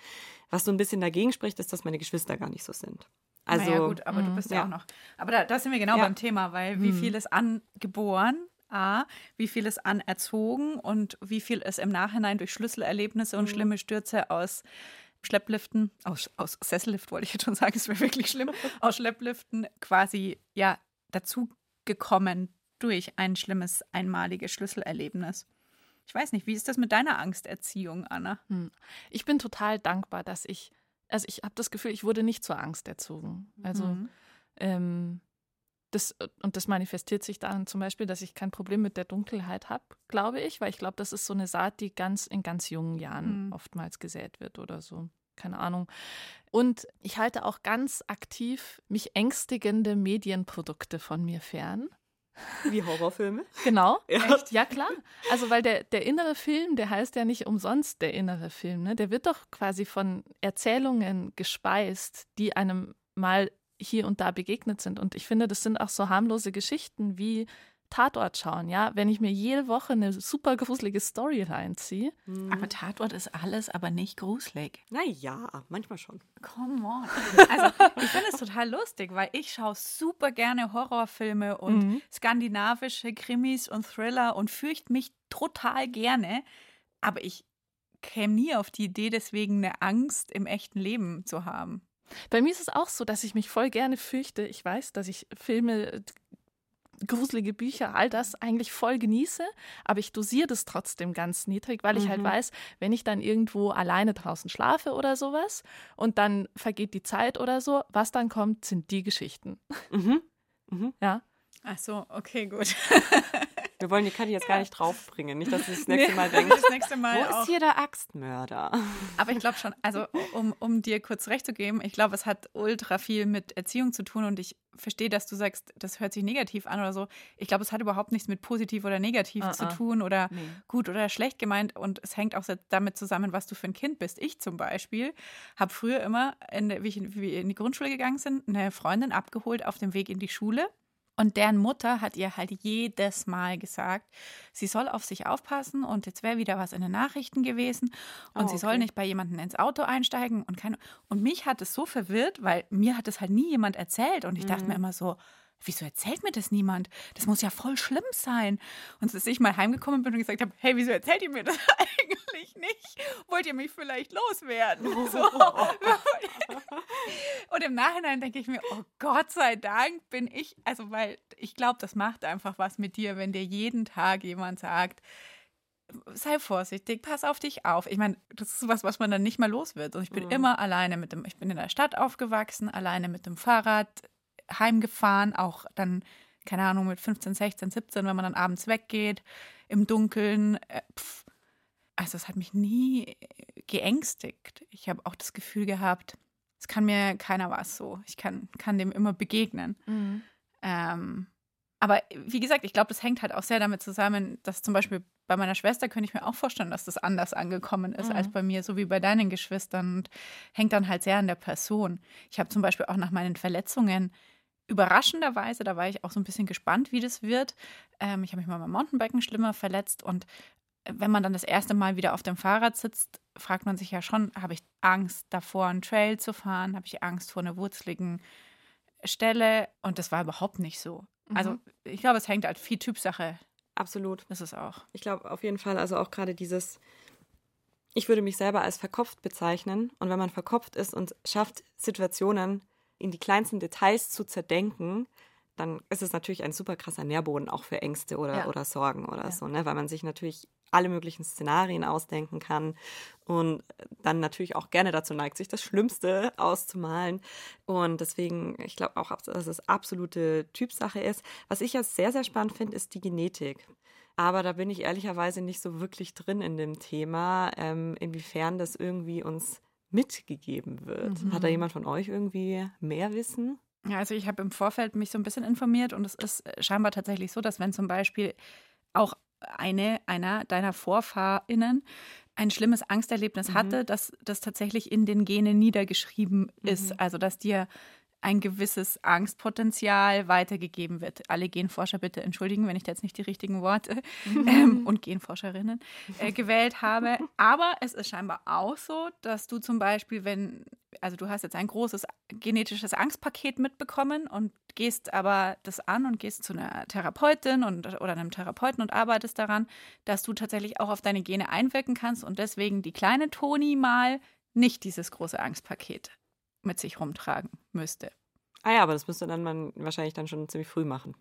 Speaker 2: Was so ein bisschen dagegen spricht, ist, dass meine Geschwister gar nicht so sind.
Speaker 1: Also naja, gut, aber mh, du bist ja, ja, auch noch. Aber da, da sind wir genau ja. beim Thema, weil wie mhm. viel ist angeboren, A, wie viel ist anerzogen und wie viel ist im Nachhinein durch Schlüsselerlebnisse und mhm. schlimme Stürze aus Schleppliften, aus, aus Sessellift wollte ich jetzt schon sagen, es wäre wirklich schlimm, *laughs* aus Schleppliften quasi ja dazugekommen durch ein schlimmes, einmaliges Schlüsselerlebnis. Ich weiß nicht, wie ist das mit deiner Angsterziehung, Anna? Hm.
Speaker 3: Ich bin total dankbar, dass ich also ich habe das Gefühl, ich wurde nicht zur Angst erzogen. Also mhm. ähm, das, und das manifestiert sich dann zum Beispiel, dass ich kein Problem mit der Dunkelheit habe, glaube ich, weil ich glaube, das ist so eine Saat, die ganz in ganz jungen Jahren mhm. oftmals gesät wird oder so. Keine Ahnung. Und ich halte auch ganz aktiv mich ängstigende Medienprodukte von mir fern.
Speaker 2: Wie Horrorfilme?
Speaker 3: Genau. Ja. Echt? ja, klar. Also, weil der, der innere Film, der heißt ja nicht umsonst der innere Film. Ne? Der wird doch quasi von Erzählungen gespeist, die einem mal hier und da begegnet sind. Und ich finde, das sind auch so harmlose Geschichten wie Tatort schauen, ja. Wenn ich mir jede Woche eine super gruselige Story reinziehe.
Speaker 1: Mhm. Aber Tatort ist alles, aber nicht gruselig.
Speaker 2: Naja, manchmal schon.
Speaker 1: Come on. Also, ich finde es total lustig, weil ich schaue super gerne Horrorfilme und mhm. skandinavische Krimis und Thriller und fürchte mich total gerne. Aber ich käme nie auf die Idee, deswegen eine Angst im echten Leben zu haben.
Speaker 3: Bei mir ist es auch so, dass ich mich voll gerne fürchte. Ich weiß, dass ich Filme gruselige Bücher, all das eigentlich voll genieße, aber ich dosiere das trotzdem ganz niedrig, weil ich halt mhm. halt weiß, wenn ich dann irgendwo alleine draußen schlafe oder sowas und dann vergeht die Zeit oder so, was dann kommt, sind die Geschichten. Mhm.
Speaker 1: Mhm. Ja. Ach so, okay, gut. *laughs*
Speaker 2: Wir wollen die Kathi jetzt gar nicht draufbringen. Nicht, dass sie das *laughs* nächste Mal *laughs* denkt, das nächste Mal wo auch. ist hier der Axtmörder?
Speaker 1: Aber ich glaube schon, also um, um dir kurz recht zu geben, ich glaube, es hat ultra viel mit Erziehung zu tun und ich verstehe, dass du sagst, das hört sich negativ an oder so. Ich glaube, es hat überhaupt nichts mit positiv oder negativ uh -uh. zu tun oder nee. gut oder schlecht gemeint und es hängt auch damit zusammen, was du für ein Kind bist. Ich zum Beispiel habe früher immer, in, wie ich in, wie in die Grundschule gegangen bin, eine Freundin abgeholt auf dem Weg in die Schule und deren Mutter hat ihr halt jedes Mal gesagt, sie soll auf sich aufpassen und jetzt wäre wieder was in den Nachrichten gewesen und oh, sie soll nicht bei jemandem ins Auto einsteigen und keine. Und mich hat es so verwirrt, weil mir hat es halt nie jemand erzählt und ich dachte mir mhm. immer so, wieso erzählt mir das niemand? Das muss ja voll schlimm sein. Und bis ich mal heimgekommen bin und gesagt habe, hey, wieso erzählt ihr mir das *laughs* eigentlich nicht? Wollt ihr mich vielleicht loswerden? *laughs* So. und im Nachhinein denke ich mir, oh Gott sei Dank bin ich, also weil ich glaube, das macht einfach was mit dir, wenn dir jeden Tag jemand sagt, sei vorsichtig, pass auf dich auf. Ich meine, das ist was, was man dann nicht mehr los wird. Und ich bin mhm. immer alleine mit dem, ich bin in der Stadt aufgewachsen, alleine mit dem Fahrrad heimgefahren, auch dann, keine Ahnung, mit 15, 16, 17, wenn man dann abends weggeht, im Dunkeln. Äh, also es hat mich nie geängstigt. Ich habe auch das Gefühl gehabt, es kann mir keiner was so. Ich kann, kann dem immer begegnen. Mhm. Ähm, aber wie gesagt, ich glaube, das hängt halt auch sehr damit zusammen, dass zum Beispiel bei meiner Schwester könnte ich mir auch vorstellen, dass das anders angekommen ist mhm. als bei mir, so wie bei deinen Geschwistern. Und hängt dann halt sehr an der Person. Ich habe zum Beispiel auch nach meinen Verletzungen überraschenderweise, da war ich auch so ein bisschen gespannt, wie das wird. Ähm, ich habe mich mal beim Mountainbiken schlimmer verletzt und wenn man dann das erste Mal wieder auf dem Fahrrad sitzt, fragt man sich ja schon, habe ich Angst davor, einen Trail zu fahren? Habe ich Angst vor einer wurzeligen Stelle? Und das war überhaupt nicht so. Also mhm. ich glaube, es hängt halt viel Typsache
Speaker 2: Absolut.
Speaker 1: Das ist auch.
Speaker 2: Ich glaube auf jeden Fall, also auch gerade dieses, ich würde mich selber als verkopft bezeichnen. Und wenn man verkopft ist und schafft, Situationen in die kleinsten Details zu zerdenken, dann ist es natürlich ein super krasser Nährboden auch für Ängste oder, ja. oder Sorgen oder ja. so, ne? weil man sich natürlich alle möglichen Szenarien ausdenken kann und dann natürlich auch gerne dazu neigt, sich das Schlimmste auszumalen. Und deswegen, ich glaube auch, dass es absolute Typsache ist. Was ich ja sehr, sehr spannend finde, ist die Genetik. Aber da bin ich ehrlicherweise nicht so wirklich drin in dem Thema, ähm, inwiefern das irgendwie uns mitgegeben wird. Mhm. Hat da jemand von euch irgendwie mehr Wissen?
Speaker 1: Ja, also ich habe im Vorfeld mich so ein bisschen informiert und es ist scheinbar tatsächlich so, dass wenn zum Beispiel auch eine, einer deiner VorfahrInnen ein schlimmes Angsterlebnis mhm. hatte, dass das tatsächlich in den Genen niedergeschrieben ist. Mhm. Also, dass dir ein gewisses Angstpotenzial weitergegeben wird. Alle Genforscher bitte entschuldigen, wenn ich da jetzt nicht die richtigen Worte mhm. ähm, und Genforscherinnen äh, gewählt habe. Aber es ist scheinbar auch so, dass du zum Beispiel, wenn, also du hast jetzt ein großes genetisches Angstpaket mitbekommen und gehst aber das an und gehst zu einer Therapeutin und, oder einem Therapeuten und arbeitest daran, dass du tatsächlich auch auf deine Gene einwirken kannst und deswegen die kleine Toni mal nicht dieses große Angstpaket mit sich rumtragen müsste.
Speaker 2: Ah ja, aber das müsste dann man wahrscheinlich dann schon ziemlich früh machen.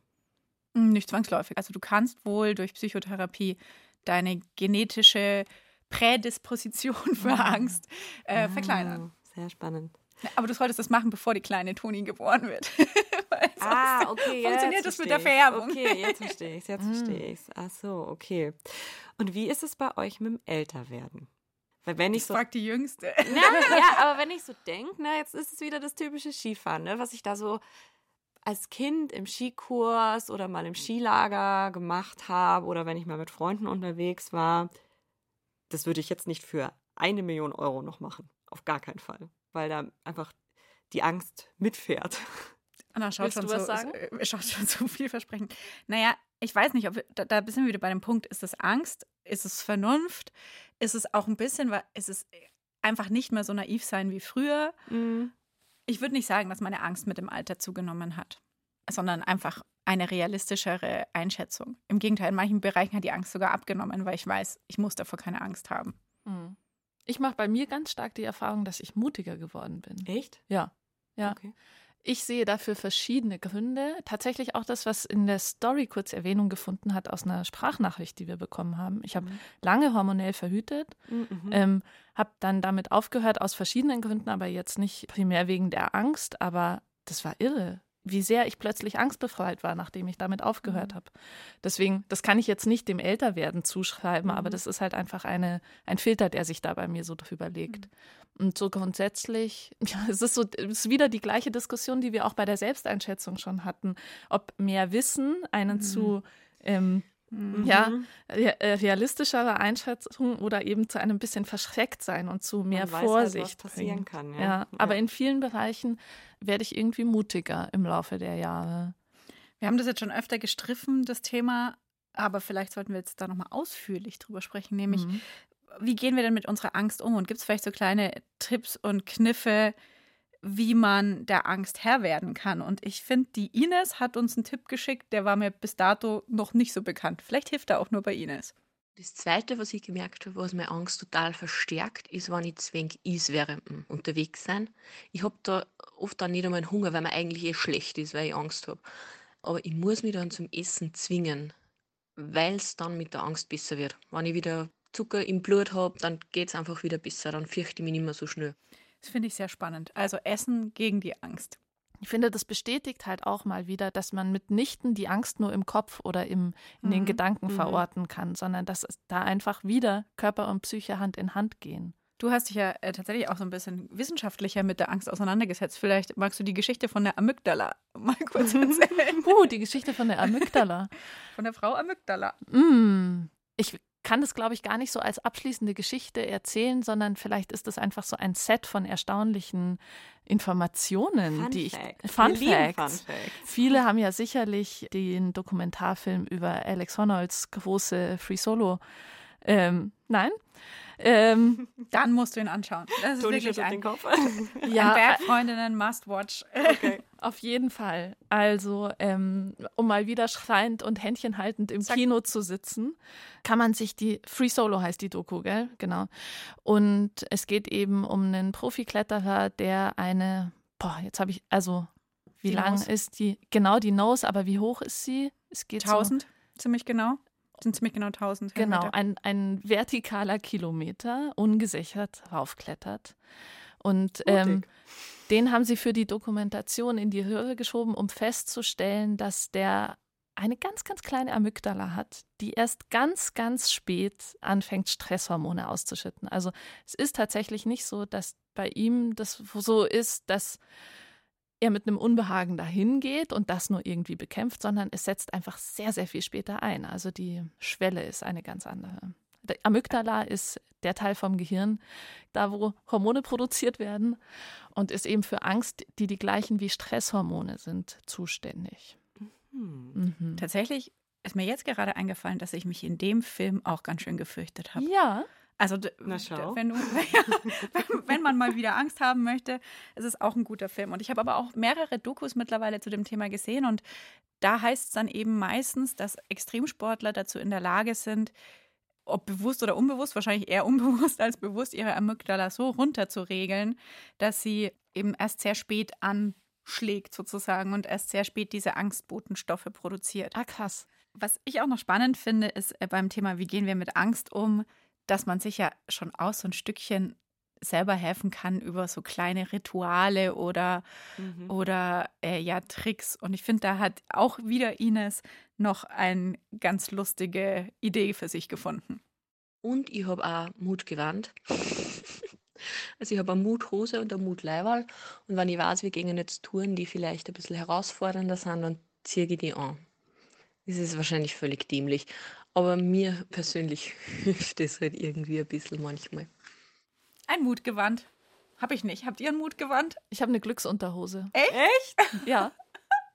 Speaker 1: Hm, nicht zwangsläufig. Also du kannst wohl durch Psychotherapie deine genetische Prädisposition *laughs* für ah. Angst äh, ah, verkleinern.
Speaker 2: Sehr spannend.
Speaker 1: Aber du solltest das machen, bevor die kleine Toni geboren wird. *laughs*
Speaker 2: ah, okay.
Speaker 1: Funktioniert das mit der Vererbung?
Speaker 2: Okay, jetzt verstehe ich es, jetzt *laughs* verstehe ich es. Ach so, okay. Und wie ist es bei euch mit dem Älterwerden?
Speaker 1: Weil wenn ich so. Fragt die Jüngste. *laughs*
Speaker 2: Na, ja, aber wenn ich so denke, ne, jetzt ist es wieder das typische Skifahren, ne, was ich da so als Kind im Skikurs oder mal im Skilager gemacht habe oder wenn ich mal mit Freunden unterwegs war, das würde ich jetzt nicht für eine Million Euro noch machen. Auf gar keinen Fall. Weil da einfach die Angst mitfährt.
Speaker 1: Anna schaut schon, so, sagen? Äh, schaut schon so vielversprechend. Naja, ich weiß nicht, ob wir, da, da sind wir wieder bei dem Punkt, ist es Angst? Ist es Vernunft? Ist es auch ein bisschen, weil es ist einfach nicht mehr so naiv sein wie früher. Mhm. Ich würde nicht sagen, dass meine Angst mit dem Alter zugenommen hat, sondern einfach eine realistischere Einschätzung. Im Gegenteil, in manchen Bereichen hat die Angst sogar abgenommen, weil ich weiß, ich muss davor keine Angst haben. Mhm.
Speaker 3: Ich mache bei mir ganz stark die Erfahrung, dass ich mutiger geworden bin.
Speaker 2: Echt?
Speaker 3: Ja. Ja. Okay. Ich sehe dafür verschiedene Gründe. Tatsächlich auch das, was in der Story kurz Erwähnung gefunden hat aus einer Sprachnachricht, die wir bekommen haben. Ich habe mhm. lange hormonell verhütet, mhm. ähm, habe dann damit aufgehört aus verschiedenen Gründen, aber jetzt nicht primär wegen der Angst, aber das war irre wie sehr ich plötzlich angstbefreit war, nachdem ich damit aufgehört mhm. habe. Deswegen, das kann ich jetzt nicht dem Älterwerden zuschreiben, mhm. aber das ist halt einfach eine, ein Filter, der sich da bei mir so drüber legt. Mhm. Und so grundsätzlich, *laughs* ja, es ist so, es ist wieder die gleiche Diskussion, die wir auch bei der Selbsteinschätzung schon hatten, ob mehr Wissen einen zu mhm. ähm, Mhm. Ja, äh, realistischere Einschätzung oder eben zu einem bisschen verschreckt sein und zu mehr weiß Vorsicht. Halt, was
Speaker 2: passieren kann. Ja.
Speaker 3: ja. aber in vielen Bereichen werde ich irgendwie mutiger im Laufe der Jahre.
Speaker 1: Wir haben das jetzt schon öfter gestriffen, das Thema, aber vielleicht sollten wir jetzt da nochmal ausführlich drüber sprechen, nämlich mhm. wie gehen wir denn mit unserer Angst um und gibt es vielleicht so kleine Tipps und Kniffe, wie man der Angst Herr werden kann. Und ich finde, die Ines hat uns einen Tipp geschickt, der war mir bis dato noch nicht so bekannt. Vielleicht hilft er auch nur bei Ines.
Speaker 5: Das Zweite, was ich gemerkt habe, was meine Angst total verstärkt, ist, wenn ich zwingend ist während dem unterwegs sein. Ich habe da oft dann nicht einmal Hunger, weil mir eigentlich eh schlecht ist, weil ich Angst habe. Aber ich muss mich dann zum Essen zwingen, weil es dann mit der Angst besser wird. Wenn ich wieder Zucker im Blut habe, dann geht es einfach wieder besser. Dann fürchte ich mich nicht mehr so schnell.
Speaker 1: Das finde ich sehr spannend. Also Essen gegen die Angst.
Speaker 3: Ich finde, das bestätigt halt auch mal wieder, dass man mitnichten die Angst nur im Kopf oder im, in den
Speaker 1: Mhm.
Speaker 3: Gedanken
Speaker 2: Mhm.
Speaker 3: verorten kann, sondern dass es da einfach wieder Körper und Psyche Hand in Hand gehen.
Speaker 1: Du hast dich ja äh, tatsächlich auch so ein bisschen wissenschaftlicher mit der Angst auseinandergesetzt. Vielleicht magst du die Geschichte von der Amygdala *laughs* mal kurz erzählen. *laughs*
Speaker 3: Uh, die Geschichte von der Amygdala.
Speaker 1: von der Frau Amygdala.
Speaker 3: Mm. Ich kann das, glaube ich, gar nicht so als abschließende Geschichte erzählen, sondern vielleicht ist es einfach so ein Set von erstaunlichen Informationen,
Speaker 2: Fun
Speaker 3: die ich. Fun Facts.
Speaker 2: Fun Facts.
Speaker 3: Viele haben ja sicherlich den Dokumentarfilm über Alex Honolds große Free Solo. Ähm, nein? Ähm,
Speaker 1: Dann musst du ihn anschauen. Das ist
Speaker 2: Toni
Speaker 1: wirklich ein,
Speaker 2: den Kopf. *laughs*
Speaker 3: ja,
Speaker 1: ein Bergfreundinnen Must-Watch. *laughs*
Speaker 3: auf jeden Fall. Also, ähm, um mal wieder schreiend und Händchen haltend im
Speaker 1: Zack.
Speaker 3: Kino zu sitzen, kann man sich die Free Solo heißt die Doku, gell? Genau. Und es geht eben um einen Profikletterer, der eine, boah, jetzt habe ich, also wie
Speaker 1: Die
Speaker 3: lang
Speaker 1: Nose.
Speaker 3: ist die? Genau die Nose, aber wie hoch ist sie? Es geht so
Speaker 1: 1000, ziemlich genau. Sind ziemlich genau 1000.
Speaker 3: Genau, ein, ein vertikaler Kilometer, ungesichert raufklettert. Und ähm, den haben sie für die Dokumentation in die Röhre geschoben, um festzustellen, dass der eine ganz, ganz kleine Amygdala hat, die erst ganz, ganz spät anfängt, Stresshormone auszuschütten. Also es ist tatsächlich nicht so, dass bei ihm das so ist, dass er mit einem Unbehagen dahin geht und das nur irgendwie bekämpft, sondern es setzt einfach sehr, sehr viel später ein. Also die Schwelle ist eine ganz andere. Der Amygdala ist der Teil vom Gehirn, da wo Hormone produziert werden und ist eben für Angst, die die gleichen wie Stresshormone sind, zuständig.
Speaker 2: Hm.
Speaker 3: Mhm.
Speaker 1: Tatsächlich ist mir jetzt gerade eingefallen, dass ich mich in dem Film auch ganz schön gefürchtet habe.
Speaker 3: Ja,
Speaker 1: Also, wenn, du, *laughs* wenn, wenn man mal wieder Angst haben möchte, ist es auch ein guter Film. Und ich habe aber auch mehrere Dokus mittlerweile zu dem Thema gesehen. Und da heißt es dann eben meistens, dass Extremsportler dazu in der Lage sind, ob bewusst oder unbewusst, wahrscheinlich eher *laughs* unbewusst als bewusst, ihre Amygdala so runterzuregeln, dass sie eben erst sehr spät anschlägt sozusagen und erst sehr spät diese Angstbotenstoffe produziert.
Speaker 3: ah krass.
Speaker 1: Was ich auch noch spannend finde, ist äh, beim Thema, wie gehen wir mit Angst um, dass man sich ja schon auch so ein Stückchen selber helfen kann über so kleine Rituale oder,
Speaker 2: Mhm.
Speaker 1: oder äh, ja, Tricks. Und ich finde, da hat auch wieder Ines noch eine ganz lustige Idee für sich gefunden.
Speaker 5: Und ich habe auch Mut gewandt. *laughs* Also ich habe eine Muthose und eine Mutleiberl. Und wenn ich weiß, wir gehen jetzt Touren, die vielleicht ein bisschen herausfordernder sind, dann ziehe ich die an. Das ist wahrscheinlich völlig dämlich. Aber mir persönlich *laughs* hilft das halt irgendwie ein bisschen manchmal.
Speaker 1: Ein Mutgewand. Habe ich nicht. Habt ihr einen Mutgewand?
Speaker 3: Ich habe eine Glücksunterhose.
Speaker 2: Echt? *laughs*
Speaker 3: Ja,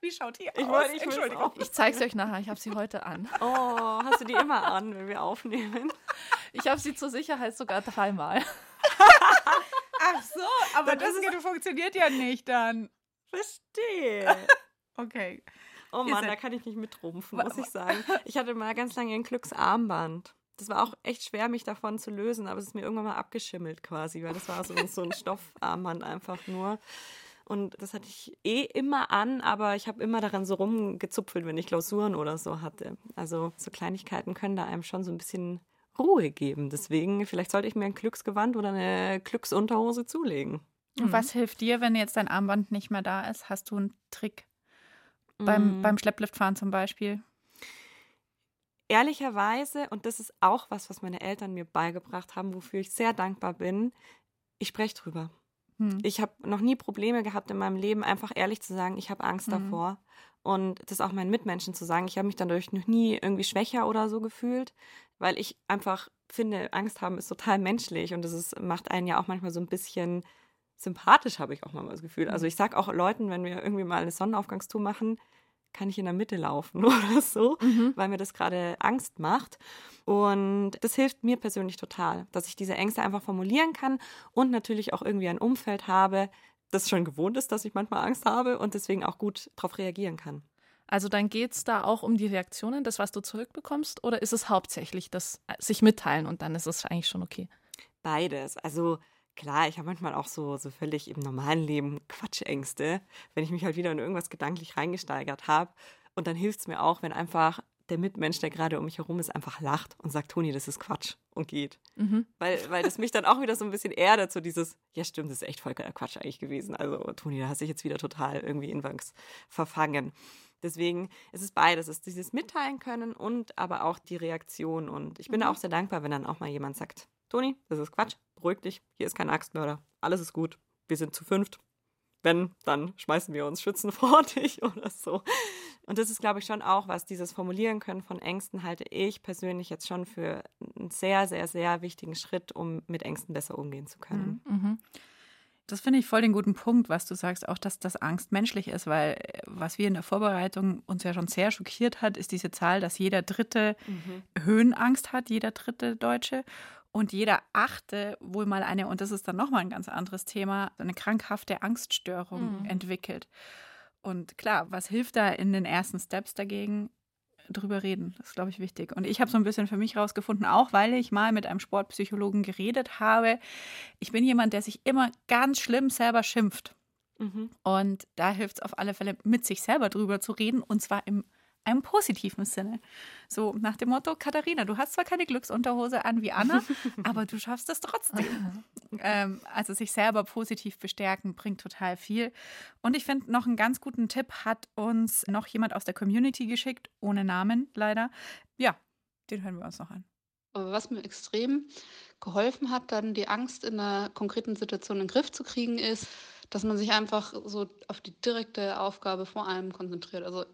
Speaker 1: Wie schaut die
Speaker 2: Ich
Speaker 1: aus?
Speaker 2: wollte- ich
Speaker 1: Entschuldigung.
Speaker 2: auch.
Speaker 3: ich zeige es euch nachher. Ich habe sie heute an. *laughs*
Speaker 2: Oh, hast du die immer an, wenn wir aufnehmen?
Speaker 3: Ich habe sie zur Sicherheit sogar dreimal.
Speaker 1: Ach so, aber
Speaker 2: Das
Speaker 1: das,
Speaker 2: ist-
Speaker 1: funktioniert ja nicht dann.
Speaker 2: Verstehe.
Speaker 1: Okay.
Speaker 2: Oh Mann, da kann ich nicht mitrumpfen, muss ich sagen. *laughs* Ich hatte mal ganz lange ein Glücksarmband. Das war auch echt schwer, mich davon zu lösen, aber es ist mir irgendwann mal abgeschimmelt quasi, weil das war so, so ein Stoffarmband einfach nur. Und das hatte ich eh immer an, aber ich habe immer daran so rumgezupfelt, wenn ich Klausuren oder so hatte. Also so Kleinigkeiten können da einem schon so ein bisschen Ruhe geben. Deswegen, vielleicht sollte ich mir ein Glücksgewand oder eine Glücksunterhose zulegen.
Speaker 1: Und was hilft dir, wenn jetzt dein Armband nicht mehr da ist? Hast du einen Trick? Beim,
Speaker 2: Mm.
Speaker 1: beim Schleppliftfahren zum Beispiel?
Speaker 2: ehrlicherweise, und das ist auch was, was meine Eltern mir beigebracht haben, wofür ich sehr dankbar bin, ich spreche drüber.
Speaker 1: Hm.
Speaker 2: Ich habe noch nie Probleme gehabt in meinem Leben, einfach ehrlich zu sagen, ich habe Angst
Speaker 1: Mhm.
Speaker 2: davor. Und das auch meinen Mitmenschen zu sagen. Ich habe mich dadurch noch nie irgendwie schwächer oder so gefühlt, weil ich einfach finde, Angst haben ist total menschlich und das ist, macht einen ja auch manchmal so ein bisschen sympathisch, habe ich auch mal das Gefühl. Also ich sage auch Leuten, wenn wir irgendwie mal eine Sonnenaufgangstour machen, kann ich in der Mitte laufen *laughs* oder so,
Speaker 3: Mhm.
Speaker 2: weil mir das gerade Angst macht. Und das hilft mir persönlich total, dass ich diese Ängste einfach formulieren kann und natürlich auch irgendwie ein Umfeld habe, das schon gewohnt ist, dass ich manchmal Angst habe und deswegen auch gut darauf reagieren kann.
Speaker 3: Also dann geht es da auch um die Reaktionen, das, was du zurückbekommst, oder ist es hauptsächlich das äh, sich mitteilen und dann ist es eigentlich schon okay?
Speaker 2: Beides. Also klar, ich habe manchmal auch so, so völlig im normalen Leben Quatschängste, wenn ich mich halt wieder in irgendwas gedanklich reingesteigert habe. Und dann hilft es mir auch, wenn einfach der Mitmensch, der gerade um mich herum ist, einfach lacht und sagt, Toni, das ist Quatsch und geht. Mhm. Weil, weil das mich dann auch wieder so ein bisschen erdet, so dieses, ja stimmt, das ist echt voll Quatsch eigentlich gewesen. Also Toni, da hast du dich jetzt wieder total irgendwie in was verfangen. Deswegen ist es beides, es ist dieses Mitteilen können und aber auch die Reaktion. Und ich bin mhm. auch sehr dankbar, wenn dann auch mal jemand sagt, Toni, das ist Quatsch, beruhig dich, hier ist kein Axtmörder, alles ist gut, wir sind zu fünft. Wenn, dann schmeißen wir uns Schützen *laughs* vor dich oder so. Und das ist, glaube ich, schon auch was, dieses Formulieren können von Ängsten halte ich persönlich jetzt schon für einen sehr, sehr, sehr wichtigen Schritt, um mit Ängsten besser umgehen zu können. Mhm. mhm.
Speaker 1: Das finde ich voll den guten Punkt, was du sagst, auch dass das Angst menschlich ist, weil äh, was wir in der Vorbereitung uns ja schon sehr schockiert hat, ist diese Zahl, dass jeder Dritte mhm. Höhenangst hat, jeder dritte Deutsche. Und jeder achte wohl mal eine, und das ist dann nochmal ein ganz anderes Thema, eine krankhafte Angststörung mhm. entwickelt. Und klar, was hilft da in den ersten Steps dagegen? drüber reden. Das ist, glaube ich, wichtig. Und ich habe so ein bisschen für mich rausgefunden, auch weil ich mal mit einem Sportpsychologen geredet habe. Ich bin jemand, der sich immer ganz schlimm selber schimpft. Mhm. Und da hilft es auf alle Fälle, mit sich selber drüber zu reden und zwar im einem positiven Sinne. So nach dem Motto, Katharina, du hast zwar keine Glücksunterhose an wie Anna, *laughs* aber du schaffst es trotzdem. ähm, also sich selber positiv bestärken bringt total viel. Und ich finde, noch einen ganz guten Tipp hat uns noch jemand aus der Community geschickt, ohne Namen leider. Ja, den hören wir uns noch an.
Speaker 7: Was mir extrem geholfen hat, dann die Angst in einer konkreten Situation in den Griff zu kriegen, ist, dass man sich einfach so auf die direkte Aufgabe vor allem konzentriert. Also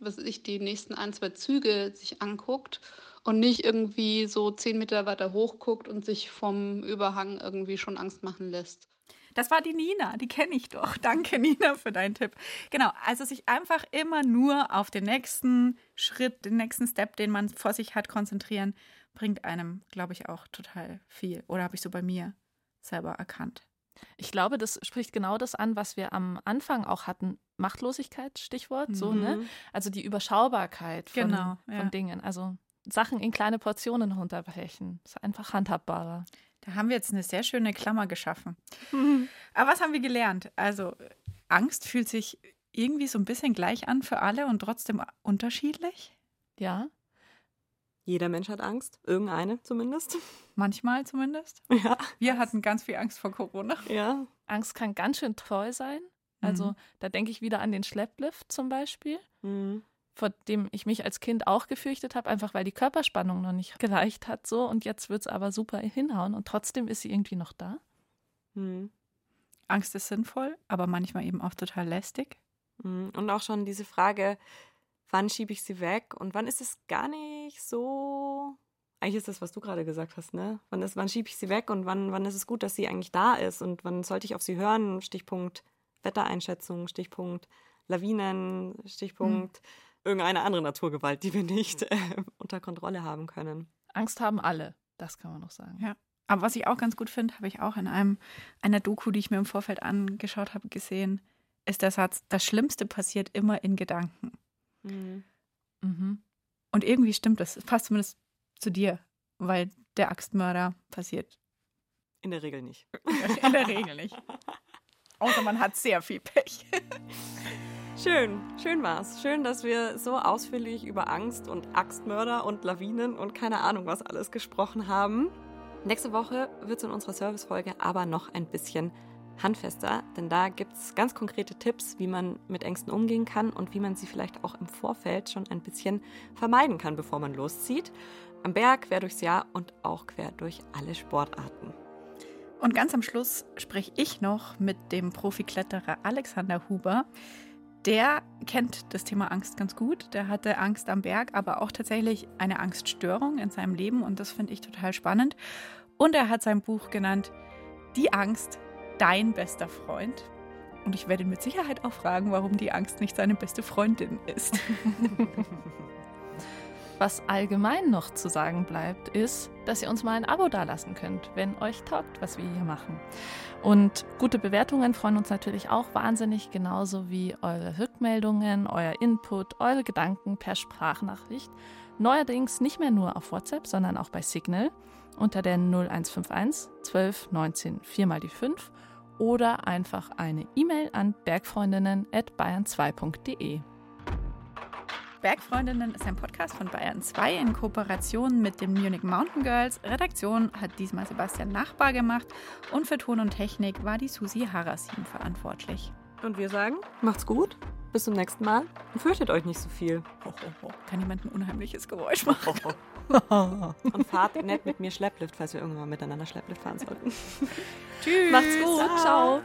Speaker 7: was ich die nächsten ein, zwei Züge sich anguckt und nicht irgendwie so zehn Meter weiter hoch guckt und sich vom Überhang irgendwie schon Angst machen lässt.
Speaker 1: Das war die Nina, die kenne ich doch. *laughs* Danke, Nina, für deinen Tipp. Genau, also sich einfach immer nur auf den nächsten Schritt, den nächsten Step, den man vor sich hat, konzentrieren, bringt einem, glaube ich, auch total viel. Oder habe ich so bei mir selber erkannt.
Speaker 3: Ich glaube, das spricht genau das an, was wir am Anfang auch hatten. Machtlosigkeit, Stichwort, so, ne? mhm. ne? Also die Überschaubarkeit von,
Speaker 1: genau,
Speaker 3: ja. von Dingen. Also Sachen in kleine Portionen runterbrechen. Ist einfach handhabbarer.
Speaker 1: Da haben wir jetzt eine sehr schöne Klammer geschaffen. Mhm. *laughs* Aber was haben wir gelernt? Also, Angst fühlt sich irgendwie so ein bisschen gleich an für alle und trotzdem unterschiedlich.
Speaker 3: Ja.
Speaker 2: Jeder Mensch hat Angst, irgendeine zumindest. *laughs*
Speaker 1: Manchmal zumindest. *laughs*
Speaker 2: Ja.
Speaker 1: Wir hatten ganz viel Angst vor Corona.
Speaker 2: Ja.
Speaker 3: Angst kann ganz schön treu sein. Also mhm. da denke ich wieder an den Schlepplift zum Beispiel, mhm. vor dem ich mich als Kind auch gefürchtet habe, einfach weil die Körperspannung noch nicht gereicht hat so und jetzt wird es aber super hinhauen und trotzdem ist sie irgendwie noch da.
Speaker 1: Mhm. Angst ist sinnvoll, aber manchmal eben auch total lästig.
Speaker 2: Mhm. Und auch schon diese Frage, wann schiebe ich sie weg und wann ist es gar nicht so. Eigentlich ist das, was du gerade gesagt hast, ne? Wann, wann schiebe ich sie weg und wann, wann ist es gut, dass sie eigentlich da ist und wann sollte ich auf sie hören? Stichpunkt Wettereinschätzung, Stichpunkt Lawinen, Stichpunkt hm. irgendeine andere Naturgewalt, die wir nicht *laughs* äh, unter Kontrolle haben können.
Speaker 3: Angst haben alle, das kann man noch sagen.
Speaker 1: Ja. Aber was ich auch ganz gut finde, habe ich auch in einem einer Doku, die ich mir im Vorfeld angeschaut habe, gesehen, ist der Satz: Das Schlimmste passiert immer in Gedanken. Mhm. Mhm. Und irgendwie stimmt das. Es passt zumindest zu dir, weil der Axtmörder passiert.
Speaker 2: In der Regel nicht. *laughs*
Speaker 1: In der Regel nicht. Außer man hat sehr viel Pech.
Speaker 2: Schön, schön war's. Schön, dass wir so ausführlich über Angst und Axtmörder und Lawinen und keine Ahnung was alles gesprochen haben. Nächste Woche wird es in unserer Servicefolge aber noch ein bisschen handfester, denn da gibt es ganz konkrete Tipps, wie man mit Ängsten umgehen kann und wie man sie vielleicht auch im Vorfeld schon ein bisschen vermeiden kann, bevor man loszieht. Am Berg, quer durchs Jahr und auch quer durch alle Sportarten.
Speaker 1: Und ganz am Schluss spreche ich noch mit dem Profikletterer Alexander Huber. Der kennt das Thema Angst ganz gut. Der hatte Angst am Berg, aber auch tatsächlich eine Angststörung in seinem Leben und das finde ich total spannend. Und er hat sein Buch genannt Die Angst, dein bester Freund? Und ich werde ihn mit Sicherheit auch fragen, warum die Angst nicht seine beste Freundin ist. *laughs*
Speaker 3: Was allgemein noch zu sagen bleibt, ist, dass ihr uns mal ein Abo dalassen könnt, wenn euch taugt, was wir hier machen. Und gute Bewertungen freuen uns natürlich auch wahnsinnig, genauso wie eure Rückmeldungen, euer Input, eure Gedanken per Sprachnachricht. Neuerdings nicht mehr nur auf WhatsApp, sondern auch bei Signal unter der 0151 12 19 4 mal die 5 oder einfach eine E-Mail an bergfreundinnen.bayern2.de.
Speaker 1: Bergfreundinnen ist ein Podcast von Bayern 2 in Kooperation mit den Munich Mountain Girls. Redaktion hat diesmal Sebastian Nachbar gemacht und für Ton und Technik war die Susi Harasim verantwortlich.
Speaker 2: Und wir sagen, macht's gut, bis zum nächsten Mal und fürchtet euch nicht so viel.
Speaker 1: Ho, ho, ho. Kann jemand ein unheimliches Geräusch machen? *laughs* *laughs*
Speaker 2: Und fahrt nett mit mir Schlepplift, falls wir irgendwann miteinander Schlepplift fahren sollten.
Speaker 1: Tschüss.
Speaker 3: Macht's gut. Ciao.